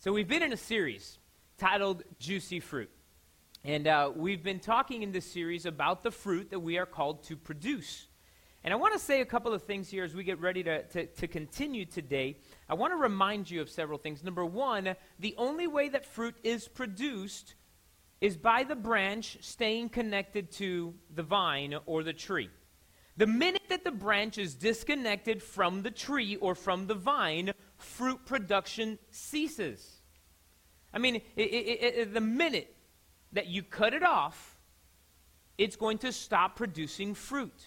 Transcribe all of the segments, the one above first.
So, we've been in a series titled Juicy Fruit. And uh, we've been talking in this series about the fruit that we are called to produce. And I want to say a couple of things here as we get ready to, to, to continue today. I want to remind you of several things. Number one, the only way that fruit is produced is by the branch staying connected to the vine or the tree. The minute that the branch is disconnected from the tree or from the vine, fruit production ceases. I mean, it, it, it, the minute that you cut it off, it's going to stop producing fruit.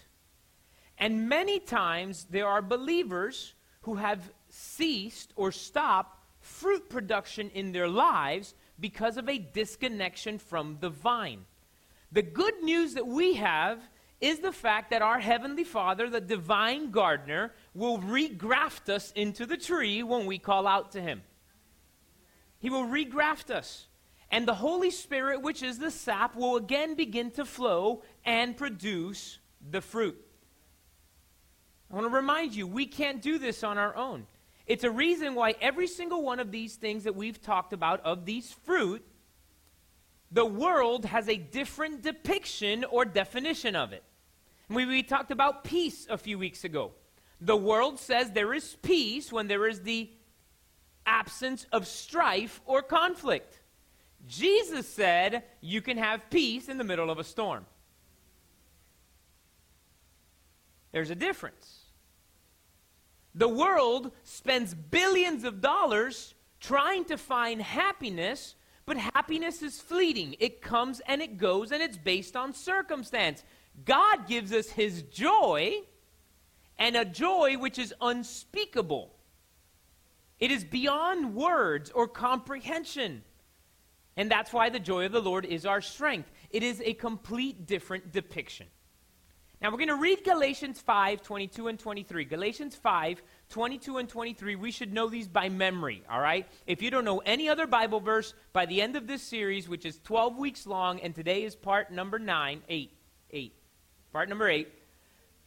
And many times there are believers who have ceased or stopped fruit production in their lives because of a disconnection from the vine. The good news that we have is the fact that our Heavenly Father, the divine gardener, will regraft us into the tree when we call out to Him. He will regraft us. And the Holy Spirit, which is the sap, will again begin to flow and produce the fruit. I want to remind you, we can't do this on our own. It's a reason why every single one of these things that we've talked about, of these fruit, the world has a different depiction or definition of it. We, we talked about peace a few weeks ago. The world says there is peace when there is the absence of strife or conflict. Jesus said you can have peace in the middle of a storm. There's a difference. The world spends billions of dollars trying to find happiness, but happiness is fleeting. It comes and it goes, and it's based on circumstance. God gives us his joy, and a joy which is unspeakable. It is beyond words or comprehension. And that's why the joy of the Lord is our strength. It is a complete different depiction. Now we're going to read Galatians 5, 22 and 23. Galatians 5, 22 and 23. We should know these by memory, all right? If you don't know any other Bible verse, by the end of this series, which is 12 weeks long, and today is part number 9, 8, 8, part number 8,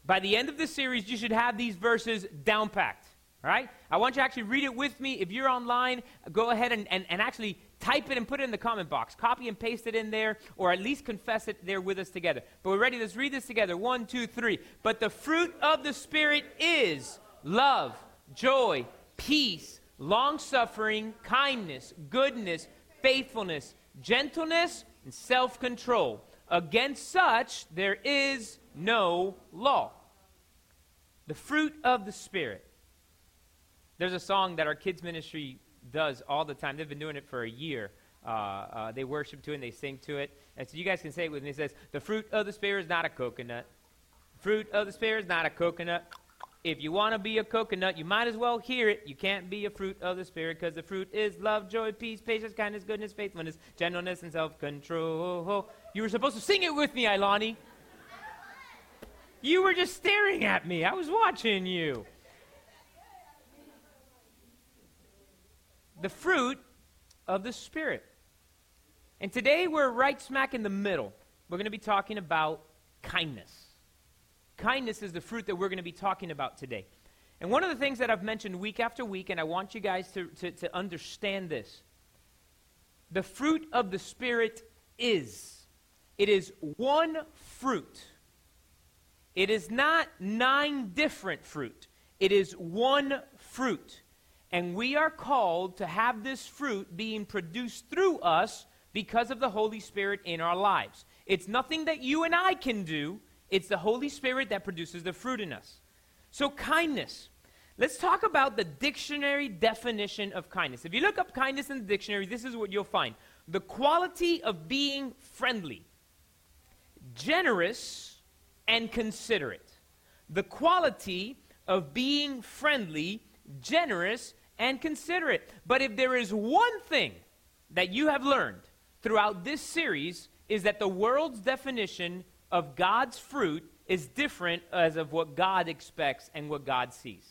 by the end of this series, you should have these verses down packed, all right? I want you to actually read it with me. If you're online, go ahead and, and, and actually type it and put it in the comment box. Copy and paste it in there, or at least confess it there with us together. But we're ready. Let's read this together. One, two, three. But the fruit of the Spirit is love, joy, peace, long suffering, kindness, goodness, faithfulness, gentleness, and self control. Against such there is no law. The fruit of the Spirit. There's a song that our kids' ministry does all the time. They've been doing it for a year. Uh, uh, they worship to it and they sing to it. And so you guys can say it with me. It says, The fruit of the Spirit is not a coconut. Fruit of the Spirit is not a coconut. If you want to be a coconut, you might as well hear it. You can't be a fruit of the Spirit because the fruit is love, joy, peace, patience, kindness, goodness, faithfulness, gentleness, and self control. You were supposed to sing it with me, Ilani. You were just staring at me. I was watching you. the fruit of the Spirit. And today we're right smack in the middle. We're going to be talking about kindness. Kindness is the fruit that we're going to be talking about today. And one of the things that I've mentioned week after week, and I want you guys to, to, to understand this the fruit of the Spirit is. It is one fruit. It is not nine different fruit. It is one fruit. And we are called to have this fruit being produced through us because of the Holy Spirit in our lives. It's nothing that you and I can do, it's the Holy Spirit that produces the fruit in us. So, kindness. Let's talk about the dictionary definition of kindness. If you look up kindness in the dictionary, this is what you'll find the quality of being friendly, generous, and considerate. The quality of being friendly, generous, and considerate. But if there is one thing that you have learned throughout this series, is that the world's definition of God's fruit is different as of what God expects and what God sees.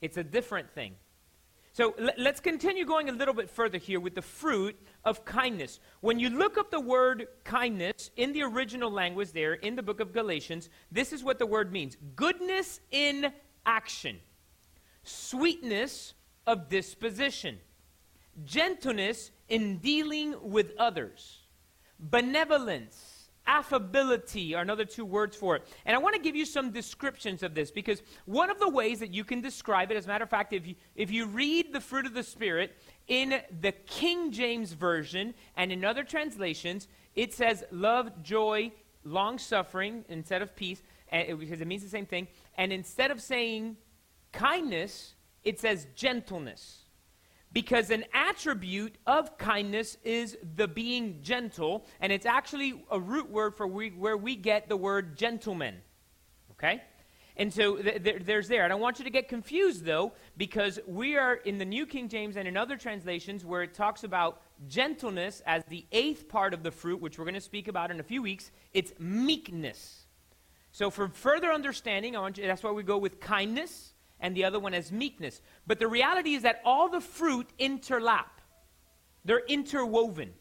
It's a different thing. So l- let's continue going a little bit further here with the fruit of kindness. When you look up the word kindness in the original language there in the book of Galatians, this is what the word means. Goodness in action. Sweetness of disposition, gentleness in dealing with others, benevolence, affability are another two words for it. And I want to give you some descriptions of this because one of the ways that you can describe it, as a matter of fact, if you, if you read the fruit of the Spirit in the King James Version and in other translations, it says love, joy, long suffering instead of peace, eh, because it means the same thing. And instead of saying kindness, it says gentleness. Because an attribute of kindness is the being gentle, and it's actually a root word for we, where we get the word gentleman. Okay? And so th- th- there's there. I don't want you to get confused, though, because we are in the New King James and in other translations where it talks about gentleness as the eighth part of the fruit, which we're going to speak about in a few weeks. It's meekness. So for further understanding, I want you, that's why we go with kindness and the other one as meekness. But the reality is that all the fruit interlap, they're interwoven.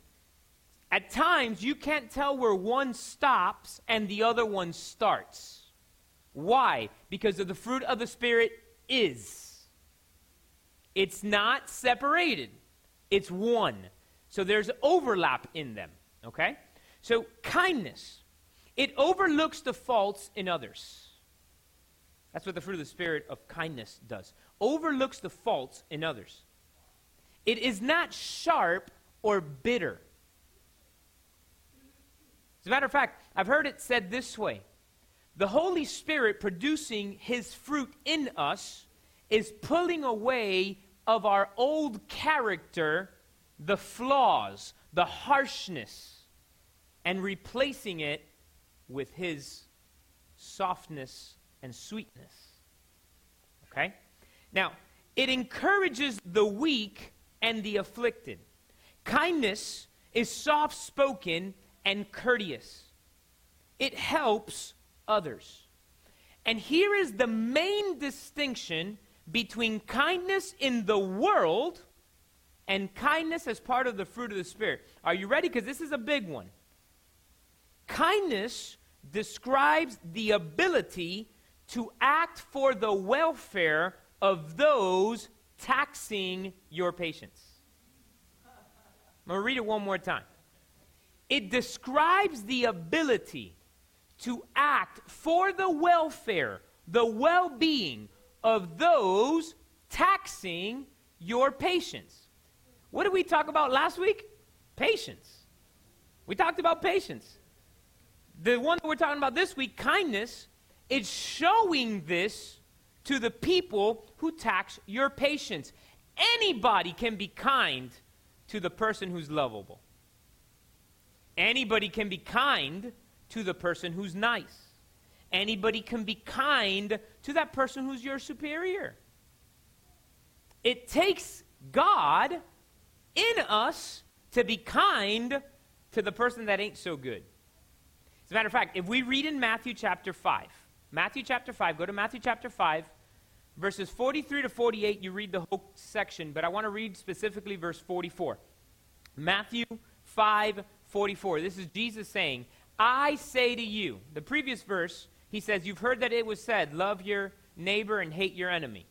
At times, you can't tell where one stops and the other one starts. Why? Because of the fruit of the Spirit is. It's not separated, it's one. So there's overlap in them, okay? So kindness, it overlooks the faults in others. That's what the fruit of the Spirit of kindness does. Overlooks the faults in others. It is not sharp or bitter. As a matter of fact, I've heard it said this way the Holy Spirit producing His fruit in us is pulling away of our old character the flaws, the harshness, and replacing it with His softness and sweetness. Okay? Now, it encourages the weak and the afflicted. Kindness is soft spoken and courteous. It helps others. And here is the main distinction between kindness in the world and kindness as part of the fruit of the Spirit. Are you ready? Because this is a big one. Kindness describes the ability to act for the welfare of those taxing your patience. I'm going to read it one more time. It describes the ability to act for the welfare, the well being of those taxing your patience. What did we talk about last week? Patience. We talked about patience. The one that we're talking about this week, kindness, is showing this to the people who tax your patience. Anybody can be kind to the person who's lovable. Anybody can be kind to the person who's nice. Anybody can be kind to that person who's your superior. It takes God in us to be kind to the person that ain't so good. As a matter of fact, if we read in Matthew chapter 5, Matthew chapter 5, go to Matthew chapter 5, verses 43 to 48, you read the whole section, but I want to read specifically verse 44. Matthew 5, 44. This is Jesus saying, I say to you, the previous verse, he says, You've heard that it was said, love your neighbor and hate your enemy.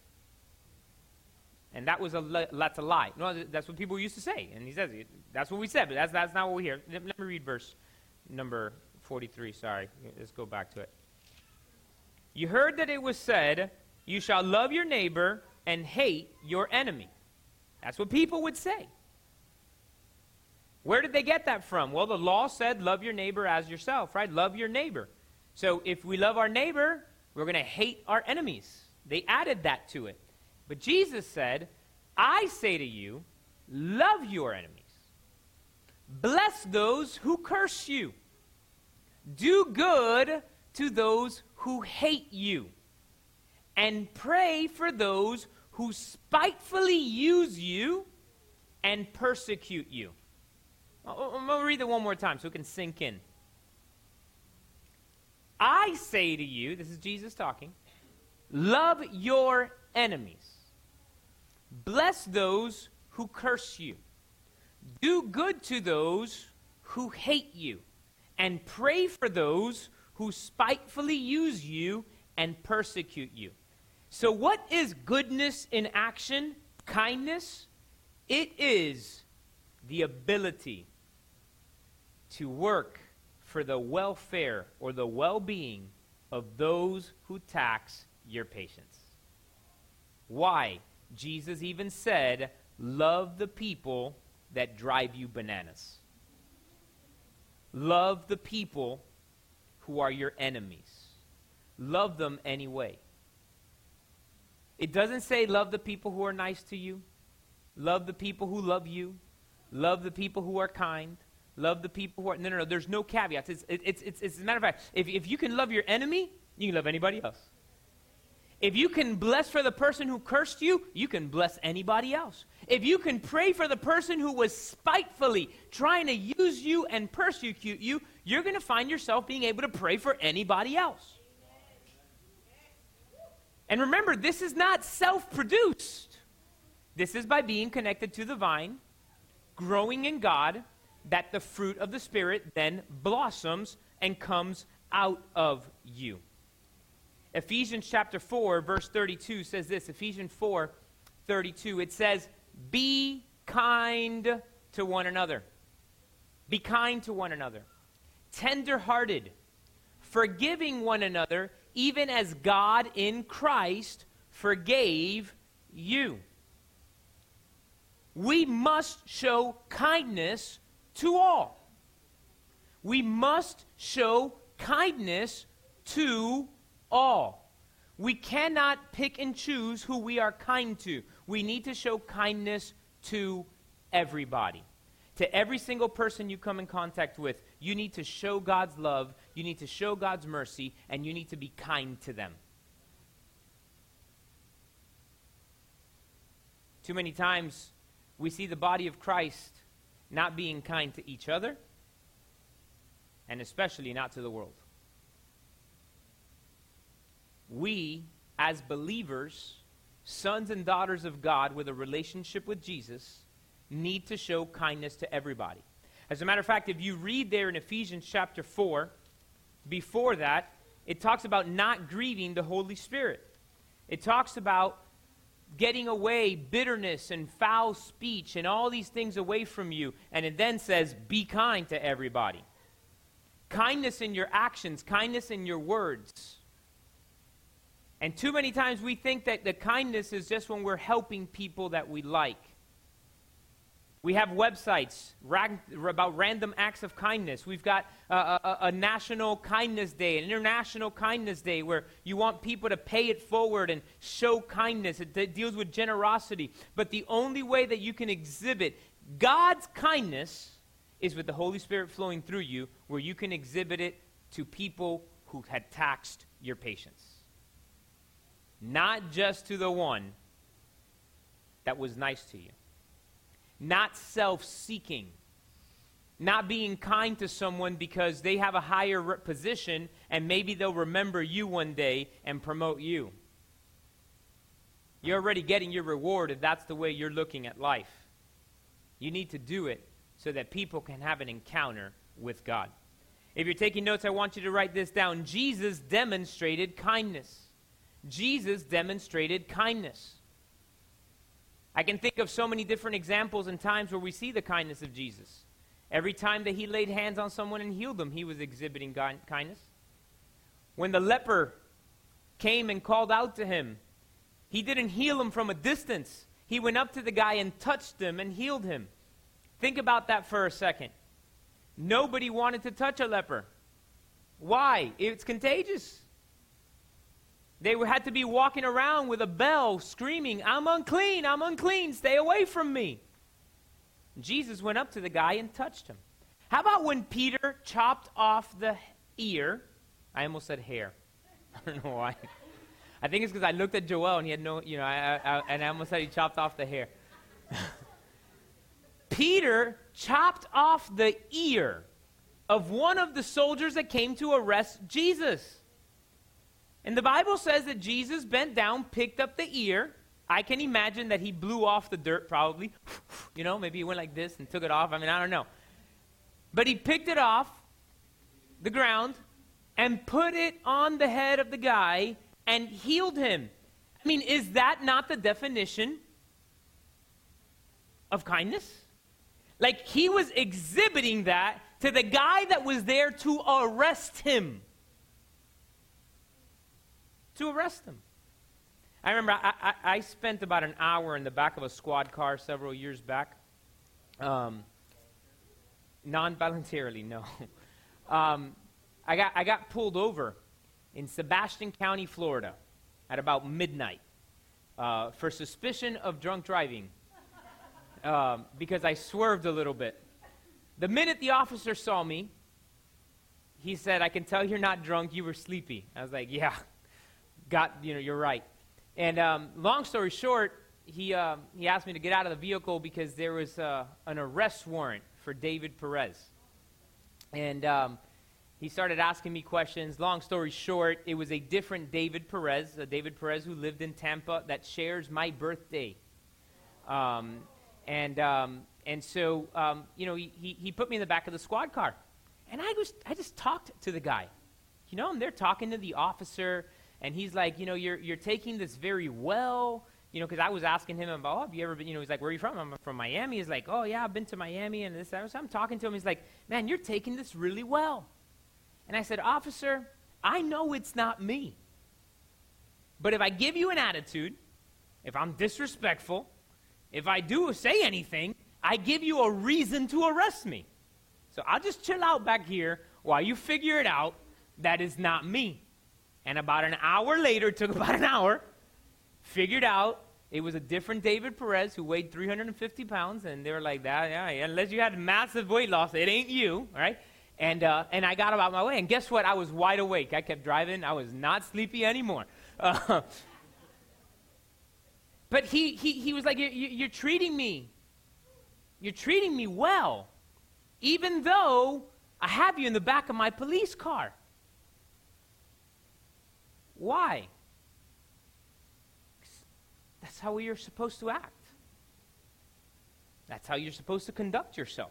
And that was a that's a lie. No, that's what people used to say. And he says, that's what we said, but that's, that's not what we hear. Let, let me read verse number 43. Sorry. Let's go back to it. You heard that it was said, You shall love your neighbor and hate your enemy. That's what people would say. Where did they get that from? Well, the law said, love your neighbor as yourself, right? Love your neighbor. So if we love our neighbor, we're going to hate our enemies. They added that to it. But Jesus said, I say to you, love your enemies. Bless those who curse you. Do good to those who hate you. And pray for those who spitefully use you and persecute you. I'm going to read it one more time so it can sink in. I say to you, this is Jesus talking, love your enemies. Bless those who curse you. Do good to those who hate you. And pray for those who spitefully use you and persecute you. So, what is goodness in action? Kindness? It is the ability to work for the welfare or the well being of those who tax your patience. Why? Jesus even said, Love the people that drive you bananas. Love the people who are your enemies. Love them anyway. It doesn't say love the people who are nice to you, love the people who love you, love the people who are kind, love the people who are. No, no, no. There's no caveats. It's, it's, it's, it's, a matter of fact, if, if you can love your enemy, you can love anybody else. If you can bless for the person who cursed you, you can bless anybody else. If you can pray for the person who was spitefully trying to use you and persecute you, you're going to find yourself being able to pray for anybody else. And remember, this is not self produced. This is by being connected to the vine, growing in God, that the fruit of the Spirit then blossoms and comes out of you. Ephesians chapter 4, verse 32 says this Ephesians 4, 32. It says, Be kind to one another. Be kind to one another. Tender hearted, forgiving one another, even as God in Christ forgave you. We must show kindness to all. We must show kindness to all. We cannot pick and choose who we are kind to. We need to show kindness to everybody. To every single person you come in contact with, you need to show God's love, you need to show God's mercy, and you need to be kind to them. Too many times we see the body of Christ not being kind to each other, and especially not to the world we, as believers, sons and daughters of God with a relationship with Jesus, need to show kindness to everybody. As a matter of fact, if you read there in Ephesians chapter 4, before that, it talks about not grieving the Holy Spirit. It talks about getting away bitterness and foul speech and all these things away from you. And it then says, be kind to everybody. Kindness in your actions, kindness in your words. And too many times we think that the kindness is just when we're helping people that we like. We have websites about random acts of kindness. We've got a, a, a, National Kindness Day, an International Kindness Day, where you want people to pay it forward and show kindness. It, it deals with generosity. But the only way that you can exhibit God's kindness is with the Holy Spirit flowing through you, where you can exhibit it to people who had taxed your patience not just to the one that was nice to you, not self seeking, not being kind to someone because they have a higher position and maybe they'll remember you one day and promote you. You're already getting your reward if that's the way you're looking at life. You need to do it so that people can have an encounter with God. If you're taking notes, I want you to write this down. Jesus demonstrated kindness. Jesus demonstrated kindness. I can think of so many different examples and times where we see the kindness of Jesus. Every time that he laid hands on someone and healed them, he was exhibiting kindness. When the leper came and called out to him, he didn't heal him from a distance. He went up to the guy and touched him and healed him. Think about that for a second. Nobody wanted to touch a leper. Why? It's contagious. They had to be walking around with a bell screaming, I'm unclean, I'm unclean, stay away from me. Jesus went up to the guy and touched him. How about when Peter chopped off the ear? I almost said hair. I don't know why. I think it's because I looked at Joel and he had no, you know, I, I, and I almost said he chopped off the hair. Peter chopped off the ear of one of the soldiers that came to arrest Jesus. And the Bible says that Jesus bent down, picked up the ear. I can imagine that he blew off the dirt, probably. You know, maybe he went like this and took it off. I mean, I don't know. But he picked it off the ground and put it on the head of the guy and healed him. I mean, is that not the definition of kindness. Like he was exhibiting that to the guy that was there to arrest him. To arrest him. I remember I, I, I spent about an hour in the back of a squad car several years back. Um, non voluntarily, no. Um, I, got, I got pulled over in Sebastian County, Florida, at about midnight uh, for suspicion of drunk driving um, because I swerved a little bit. The minute the officer saw me, he said, I can tell you're not drunk, you were sleepy. I was like, yeah, got, you know, you're right. And um, long story short, he, uh, he asked me to get out of the vehicle because there was uh, an arrest warrant for David Perez. And um, he started asking me questions. Long story short, it was a different David Perez, a David Perez who lived in Tampa that shares my birthday. Um, and, um, and so, um, you know, he, he, put me in the back of the squad car. And I, was, I just talked to the guy. You know, I'm there talking to the officer, and he's like, you know, you're, you're taking this very well you know, because I was asking him about, oh, have you ever been, you know, he's like, where are you from? I'm from Miami. He's like, oh, yeah, I've been to Miami and this. that. So I'm talking to him. He's like, man, you're taking this really well. And I said, officer, I know it's not me. But if I give you an attitude, if I'm disrespectful, if I do say anything, I give you a reason to arrest me. So I'll just chill out back here while you figure it out that is not me. And about an hour later, it took about an hour, figured out it was a different David Perez who weighed 350 pounds, and they were like, that, yeah, unless you had massive weight loss, it ain't you, right? And, uh, and I got about my way. And guess what? I was wide awake. I kept driving. I was not sleepy anymore. Uh, but he, he, he was like, you're, you're treating me. You're treating me well, even though I have you in the back of my police car. Why? That's how you're supposed to act. That's how you're supposed to conduct yourself.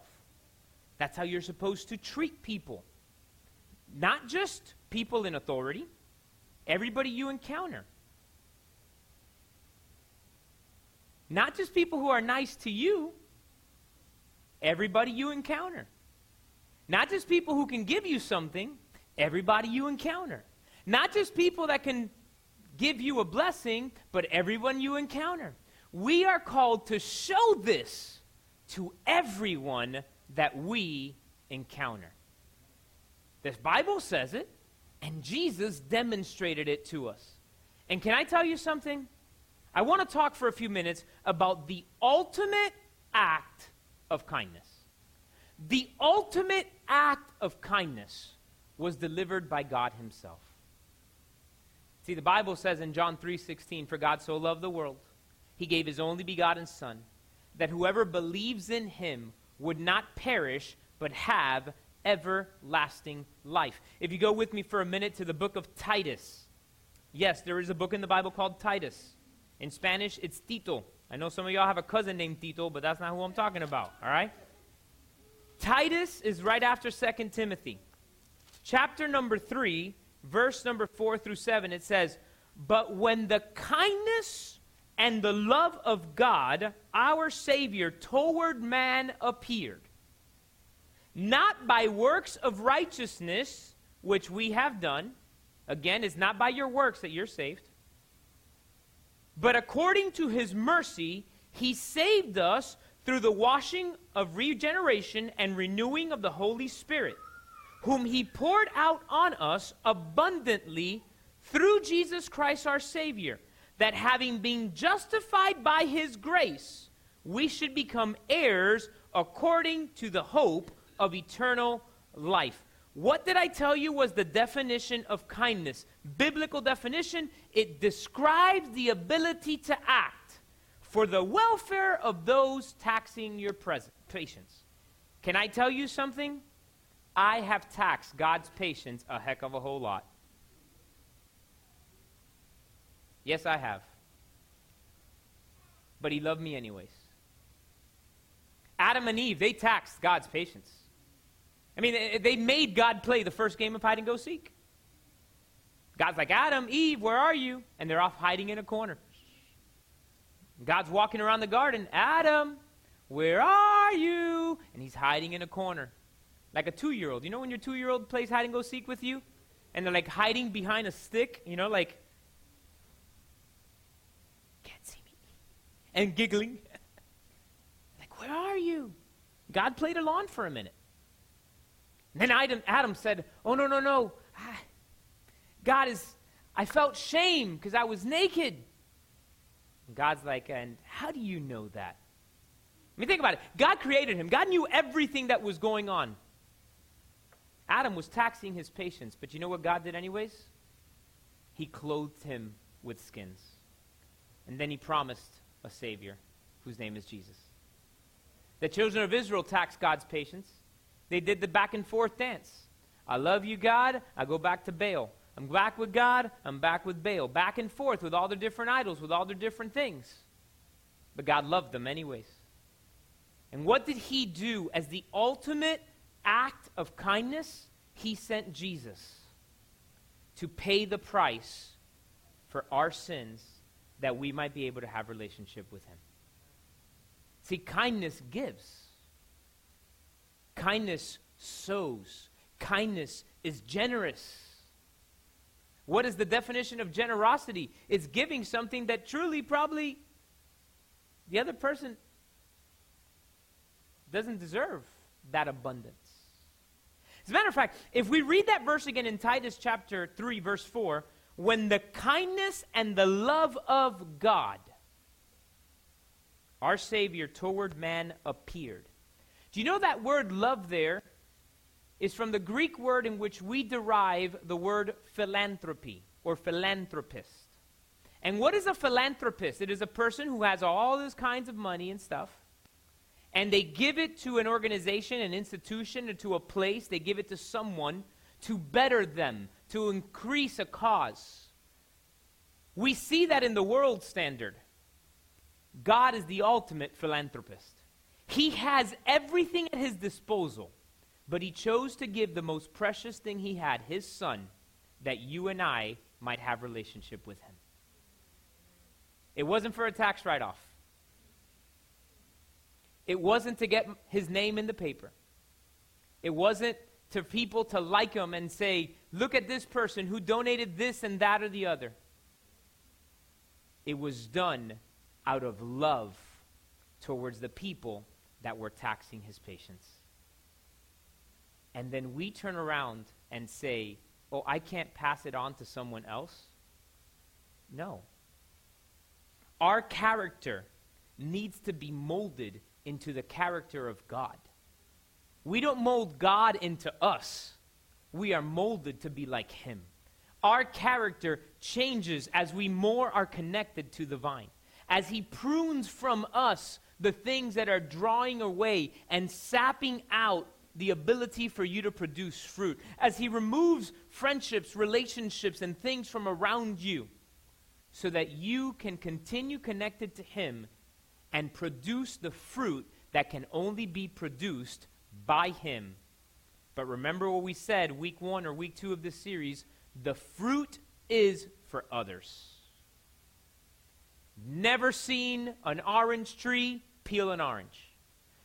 That's how you're supposed to treat people. Not just people in authority, everybody you encounter. Not just people who are nice to you, everybody you encounter. Not just people who can give you something, everybody you encounter. Not just people that can give you a blessing, but everyone you encounter. We are called to show this to everyone that we encounter. This Bible says it, and Jesus demonstrated it to us. And can I tell you something? I want to talk for a few minutes about the ultimate act of kindness. The ultimate act of kindness was delivered by God Himself. See, the Bible says in John 3:16, "For God so loved the world, he gave his only begotten son, that whoever believes in him would not perish but have everlasting life." If you go with me for a minute to the book of Titus. Yes, there is a book in the Bible called Titus. In Spanish, it's Tito. I know some of y'all have a cousin named Tito, but that's not who I'm talking about, all right? Titus is right after 2 Timothy. Chapter number 3, verse number 4 through 7, it says, But when the kindness and the love of God, our Savior, toward man appeared, not by works of righteousness, which we have done, again, it's not by your works that you're saved, but according to his mercy, he saved us through the washing of regeneration and renewing of the Holy Spirit whom he poured out on us abundantly through Jesus Christ our Savior, that having been justified by his grace, we should become heirs according to the hope of eternal life. What did I tell you was the definition of kindness? Biblical definition, it describes the ability to act for the welfare of those taxing your present, patience. Can I tell you something? I have taxed God's patience a heck of a whole lot. Yes, I have. But he loved me anyways. Adam and Eve, they taxed God's patience. I mean, eh, they made God play the first game of hide and go seek. God's like, Adam, Eve, where are you? And they're off hiding in a corner. God's walking around the garden. Adam, Where are you? And he's hiding in a corner. Like a two year old. You know when your two year old plays hide and go seek with you? And they're like hiding behind a stick, you know, like, can't see me. And giggling. like, where are you? God played along for a minute. And then Adam, Adam said, Oh, no, no, no. Ah, God is, I felt shame because I was naked. And God's like, And how do you know that? I mean, think about it. God created him, God knew everything that was going on. Adam was taxing his patience, but you know what God did, anyways? He clothed him with skins. And then he promised a Savior whose name is Jesus. The children of Israel taxed God's patience. They did the back and forth dance. I love you, God. I go back to Baal. I'm back with God. I'm back with Baal. Back and forth with all their different idols, with all their different things. But God loved them anyways. And what did He do as the ultimate act of kindness? He sent Jesus to pay the price for our sins that we might be able to have relationship with him. See, kindness gives. Kindness sows. Kindness is generous. What is the definition of generosity? It's giving something that truly probably the other person doesn't deserve that abundance. As a matter of fact, if we read that verse again in Titus chapter 3, verse 4, when the kindness and the love of God, our Savior, toward man appeared. Do you know that word love there is from the Greek word in which we derive the word philanthropy or philanthropist? And what is a philanthropist? It is a person who has all these kinds of money and stuff, and they give it to an organization, an institution, or to a place, they give it to someone to better them, to increase a cause. We see that in the world standard. God is the ultimate philanthropist. He has everything at his disposal, but he chose to give the most precious thing he had, his son, that you and I might have relationship with him. It wasn't for a tax write-off. It wasn't to get his name in the paper. It wasn't to people to like him and say, look at this person who donated this and that or the other. It was done out of love towards the people that were taxing his patience. And then we turn around and say, oh, I can't pass it on to someone else. No. Our character needs to be molded into the character of God. We don't mold God into us, we are molded to be like Him. Our character changes as we more are connected to the vine. As He prunes from us the things that are drawing away and sapping out the ability for you to produce fruit. As He removes friendships, relationships, and things from around you so that you can continue connected to Him and produce the fruit that can only be produced by Him. But remember what we said week one or week two of this series the fruit is for others. Never seen an orange tree peel an orange.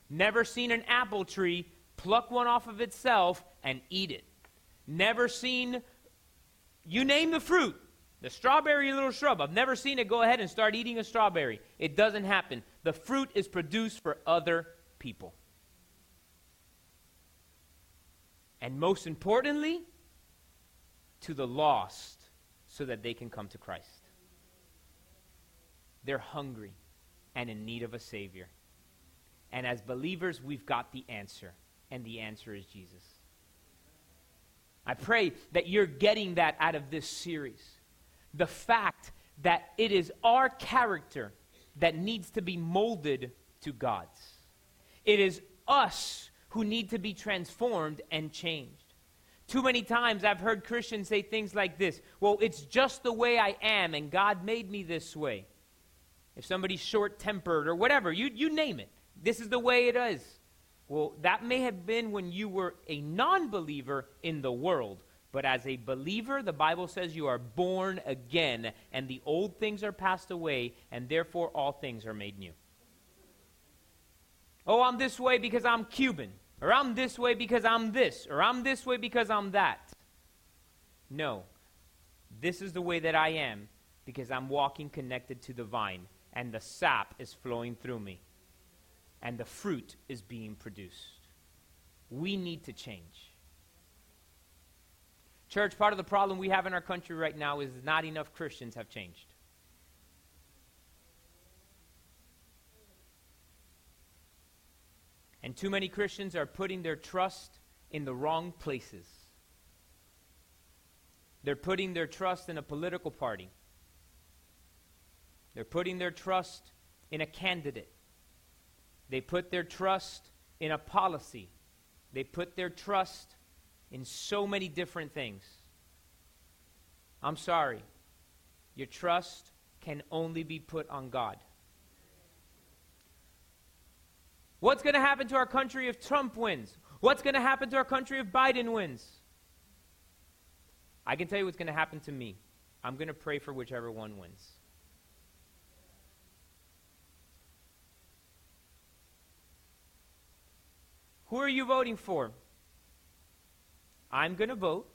Never seen an apple tree pluck one off of itself and eat it. Never seen, you name the fruit, the strawberry little shrub. I've never seen it go ahead and start eating a strawberry. It doesn't happen. The fruit is produced for other people. And most importantly, to the lost so that they can come to Christ. They're hungry and in need of a Savior. And as believers, we've got the answer, and the answer is Jesus. I pray that you're getting that out of this series the fact that it is our character that needs to be molded to God's. It is us who need to be transformed and changed. Too many times I've heard Christians say things like this Well, it's just the way I am, and God made me this way. If somebody's short tempered or whatever, you, you name it. This is the way it is. Well, that may have been when you were a non believer in the world. But as a believer, the Bible says you are born again, and the old things are passed away, and therefore all things are made new. Oh, I'm this way because I'm Cuban, or I'm this way because I'm this, or I'm this way because I'm that. No. This is the way that I am because I'm walking connected to the vine, and the sap is flowing through me, and the fruit is being produced. We need to change. Church, part of the problem we have in our country right now is not enough Christians have changed. And too many Christians are putting their trust in the wrong places. They're putting their trust in a political party. They're putting their trust in a candidate. They put their trust in a policy. They put their trust in so many different things. I'm sorry. Your trust can only be put on God. What's going to happen to our country if Trump wins? What's going to happen to our country if Biden wins? I can tell you what's going to happen to me. I'm going to pray for whichever one wins. Who are you voting for? I'm going to vote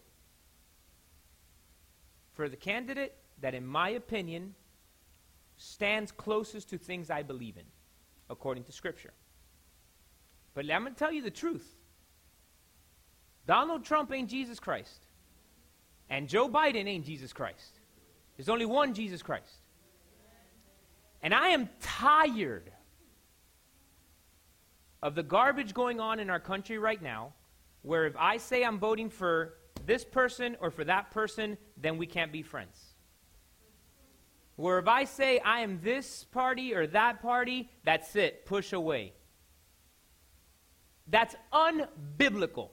for the candidate that, in my opinion, stands closest to things I believe in, according to Scripture. But I'm going to tell you the truth. Donald Trump ain't Jesus Christ. And Joe Biden ain't Jesus Christ. There's only one Jesus Christ. And I am tired of the garbage going on in our country right now, where if I say I'm voting for this person or for that person, then we can't be friends. Where if I say I am this party or that party, that's it, push away. That's unbiblical.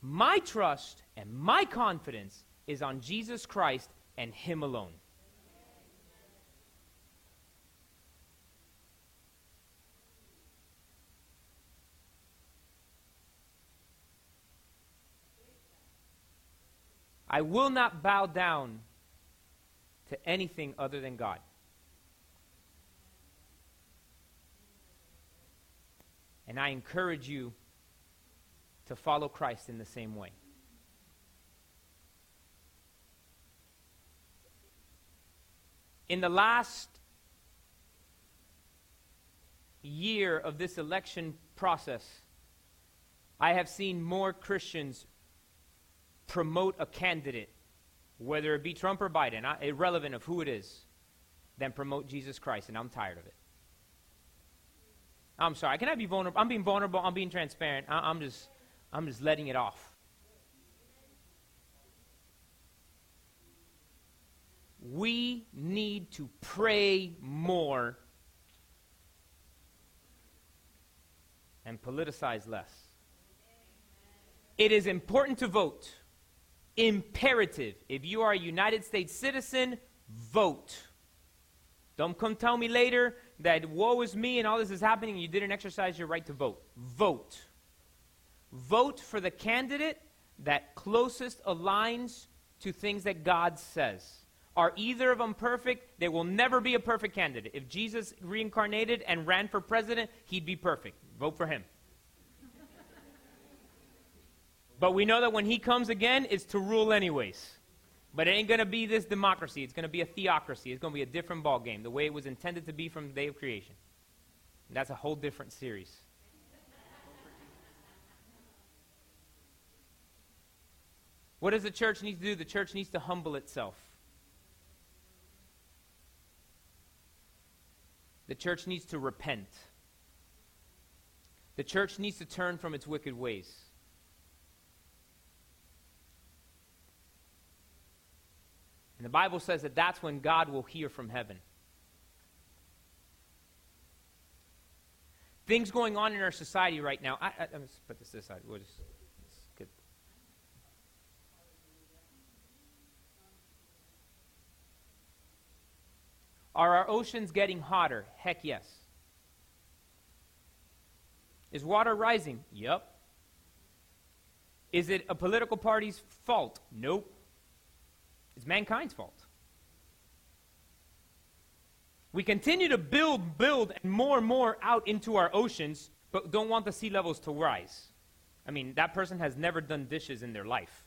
My trust and my confidence is on Jesus Christ and Him alone. I will not bow down to anything other than God. And I encourage you to follow Christ in the same way. In the last year of this election process, I have seen more Christians promote a candidate, whether it be Trump or Biden, irrelevant of who it is, than promote Jesus Christ, and I'm tired of it. I'm sorry. Can I be vulnerable? I'm being vulnerable. I'm being transparent. I, I'm just, I'm just letting it off. We need to pray more and politicize less. It is important to vote. Imperative. If you are a United States citizen, vote. Don't come tell me later that woe is me and all this is happening and you didn't exercise your right to vote. Vote. Vote for the candidate that closest aligns to things that God says. Are either of them perfect? They will never be a perfect candidate. If Jesus reincarnated and ran for president, he'd be perfect. Vote for him. But we know that when he comes again, it's to rule anyways. But it ain't going to be this democracy. It's going to be a theocracy. It's going to be a different ball game, the way it was intended to be from the day of creation. And that's a whole different series. What does the church need to do? The church needs to humble itself. The church needs to repent. The church needs to turn from its wicked ways. And the Bible says that that's when God will hear from heaven. Things going on in our society right now. I, I, let's put this aside. We'll just. Are our oceans getting hotter? Heck yes. Is water rising? Yep. Is it a political party's fault? Nope. It's mankind's fault. We continue to build, build, and more and more out into our oceans, but don't want the sea levels to rise. I mean, that person has never done dishes in their life.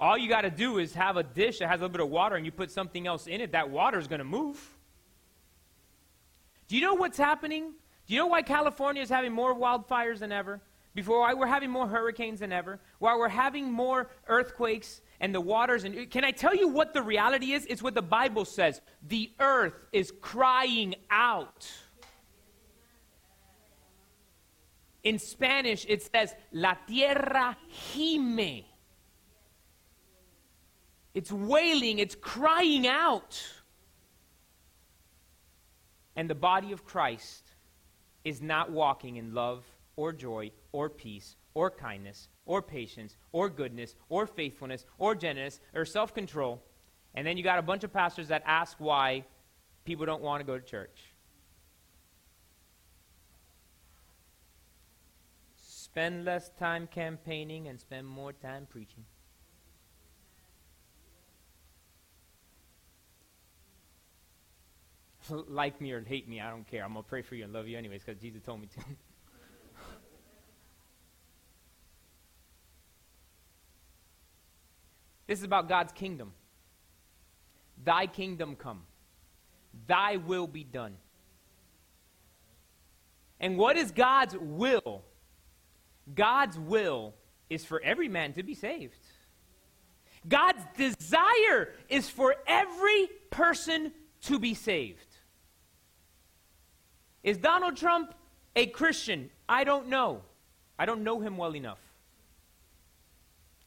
All you got to do is have a dish that has a little bit of water and you put something else in it, that water is going to move. Do you know what's happening? Do you know why California is having more wildfires than ever? Before why we're having more hurricanes than ever? Why we're having more earthquakes and the waters and can I tell you what the reality is? It's what the Bible says. The earth is crying out. In Spanish it says la tierra gime. It's wailing, it's crying out. And the body of Christ is not walking in love or joy or peace or kindness or patience or goodness or faithfulness or gentleness or self control. And then you got a bunch of pastors that ask why people don't want to go to church. Spend less time campaigning and spend more time preaching. like me or hate me, I don't care. I'm going to pray for you and love you anyways because Jesus told me to. this is about God's kingdom. Thy kingdom come, thy will be done. And what is God's will? God's will is for every man to be saved. God's desire is for every person to be saved. Is Donald Trump a Christian? I don't know. I don't know him well enough.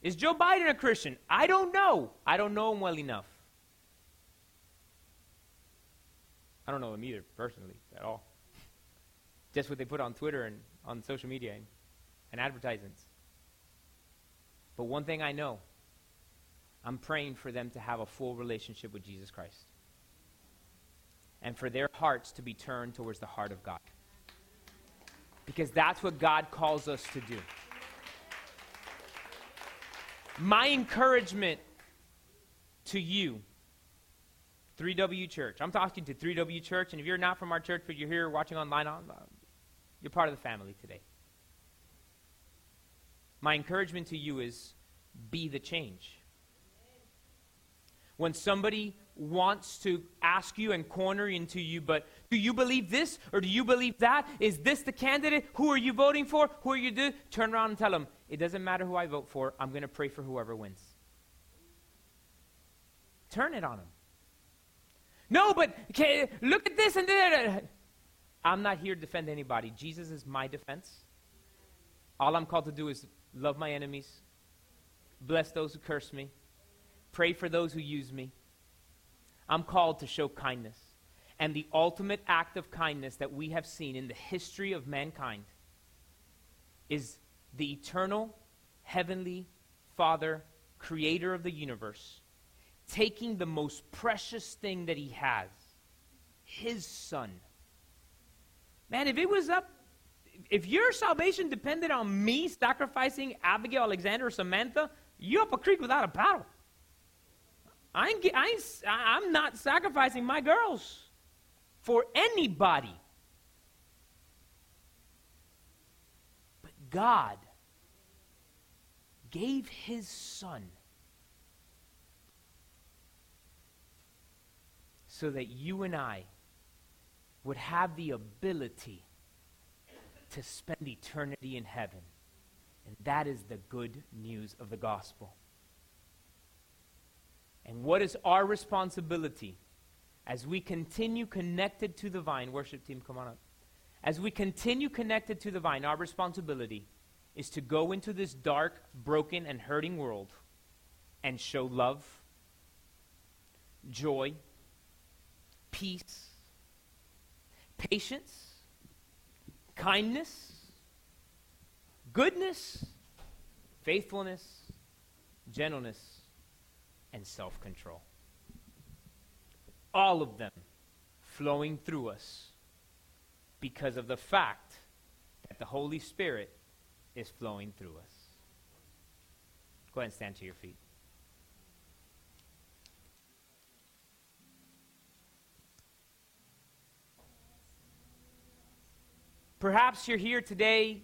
Is Joe Biden a Christian? I don't know. I don't know him well enough. I don't know him either, personally, at all. Just what they put on Twitter and on social media and, and advertisements. But one thing I know I'm praying for them to have a full relationship with Jesus Christ and for their hearts to be turned towards the heart of God. Because that's what God calls us to do. My encouragement to you, 3W Church, I'm talking to 3W Church, and if you're not from our church, but you're here watching online, uh, you're part of the family today. My encouragement to you is be the change. When somebody wants to ask you and corner into you, but do you believe this or do you believe that? Is this the candidate? Who are you voting for? Who are you do? Turn around and tell them, it doesn't matter who I vote for. I'm going to pray for whoever wins. Turn it on them. No, but okay, look at this and that. I'm not here to defend anybody. Jesus is my defense. All I'm called to do is love my enemies, bless those who curse me, pray for those who use me, I'm called to show kindness. And the ultimate act of kindness that we have seen in the history of mankind is the eternal, heavenly Father, creator of the universe, taking the most precious thing that he has, his son. Man, if it was up, if your salvation depended on me sacrificing Abigail, Alexander, or Samantha, you're up a creek without a paddle. I ain't, I ain't, I'm not sacrificing my girls for anybody. But God gave his son so that you and I would have the ability to spend eternity in heaven. And that is the good news of the gospel. And what is our responsibility as we continue connected to the vine? Worship team, come on up. As we continue connected to the vine, our responsibility is to go into this dark, broken, and hurting world and show love, joy, peace, patience, kindness, goodness, faithfulness, gentleness and self control all of them flowing through us because of the fact that the Holy Spirit is flowing through us. Go ahead and stand to your feet. Perhaps you're here today,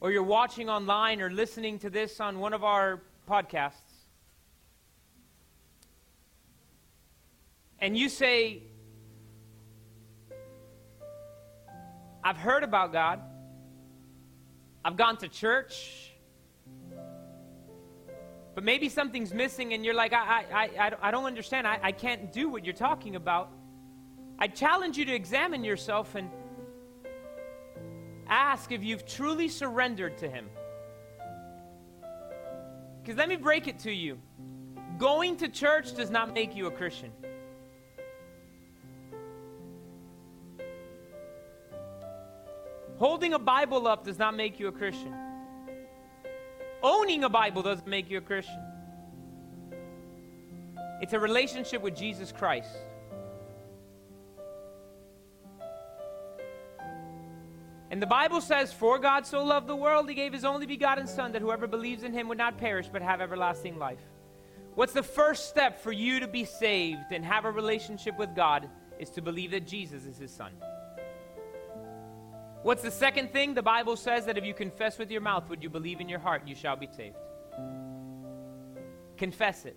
or you're watching online or listening to this on one of our podcasts, And you say, I've heard about God. I've gone to church. But maybe something's missing, and you're like, I, I, I, I don't understand. I, I can't do what you're talking about. I challenge you to examine yourself and ask if you've truly surrendered to Him. Because let me break it to you going to church does not make you a Christian. Holding a Bible up does not make you a Christian. Owning a Bible doesn't make you a Christian. It's a relationship with Jesus Christ. And the Bible says, For God so loved the world, he gave his only begotten Son, that whoever believes in him would not perish, but have everlasting life. What's the first step for you to be saved and have a relationship with God is to believe that Jesus is his Son. What's the second thing? The Bible says that if you confess with your mouth what you believe in your heart, you shall be saved. Confess it.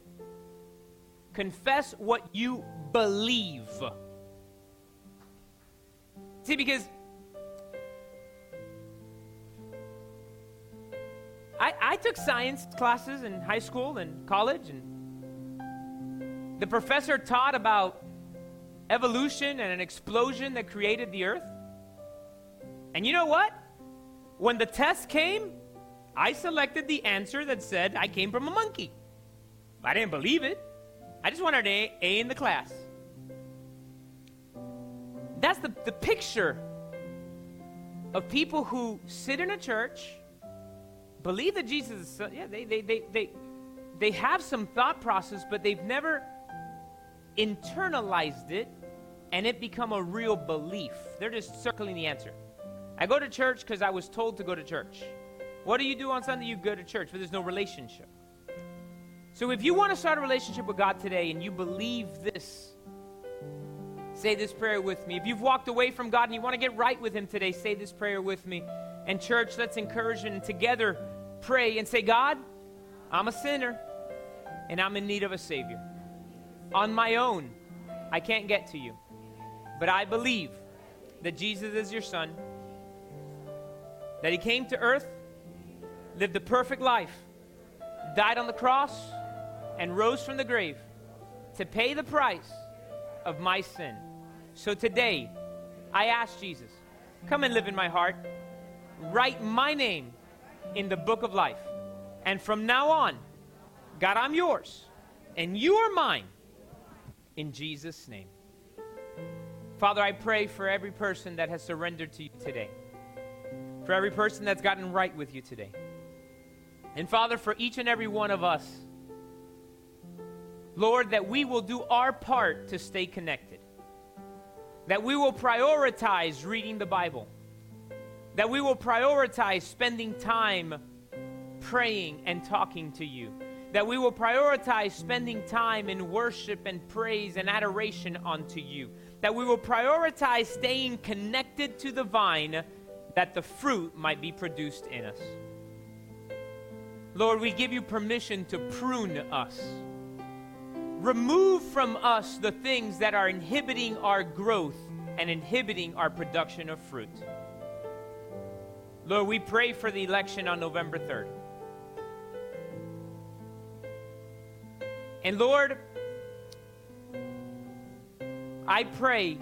Confess what you believe. See, because I, I took science classes in high school and college, and the professor taught about evolution and an explosion that created the earth. And you know what? When the test came, I selected the answer that said I came from a monkey. I didn't believe it. I just wanted an A, in the class. That's the, the picture of people who sit in a church, believe that Jesus is, yeah, they, they, they, they, they have some thought process, but they've never internalized it and it become a real belief. They're just circling the answer. I go to church because I was told to go to church. What do you do on Sunday? You go to church, but there's no relationship. So if you want to start a relationship with God today and you believe this, say this prayer with me. If you've walked away from God and you want to get right with Him today, say this prayer with me. And church, let's encourage and together pray and say, God, I'm a sinner and I'm in need of a Savior. On my own, I can't get to you. But I believe that Jesus is your Son that he came to earth, lived a perfect life, died on the cross, and rose from the grave to pay the price of my sin. So today, I ask Jesus, come and live in my heart, write my name in the book of life. And from now on, God, I'm yours, and you are mine. In Jesus' name. Father, I pray for every person that has surrendered to you today for every person that's gotten right with you today. And Father, for each and every one of us, Lord, that we will do our part to stay connected. That we will prioritize reading the Bible. That we will prioritize spending time praying and talking to you. That we will prioritize spending time in worship and praise and adoration unto you. That we will prioritize staying connected to the vine that the fruit might be produced in us. Lord, we give you permission to prune us. Remove from us the things that are inhibiting our growth and inhibiting our production of fruit. Lord, we pray for the election on November 3rd. And Lord, I pray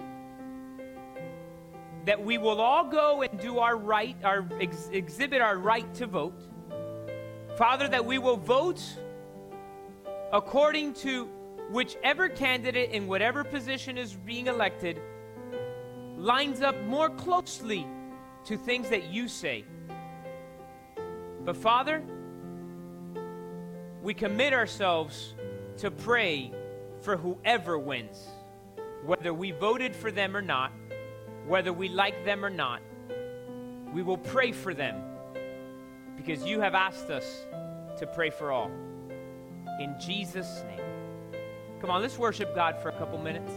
that we will all go and do our right, our ex- exhibit our right to vote. Father, that we will vote according to whichever candidate in whatever position is being elected lines up more closely to things that you say. But Father, we commit ourselves to pray for whoever wins, whether we voted for them or not whether we like them or not. We will pray for them because you have asked us to pray for all. In Jesus' name. Come on, let's worship God for a couple minutes.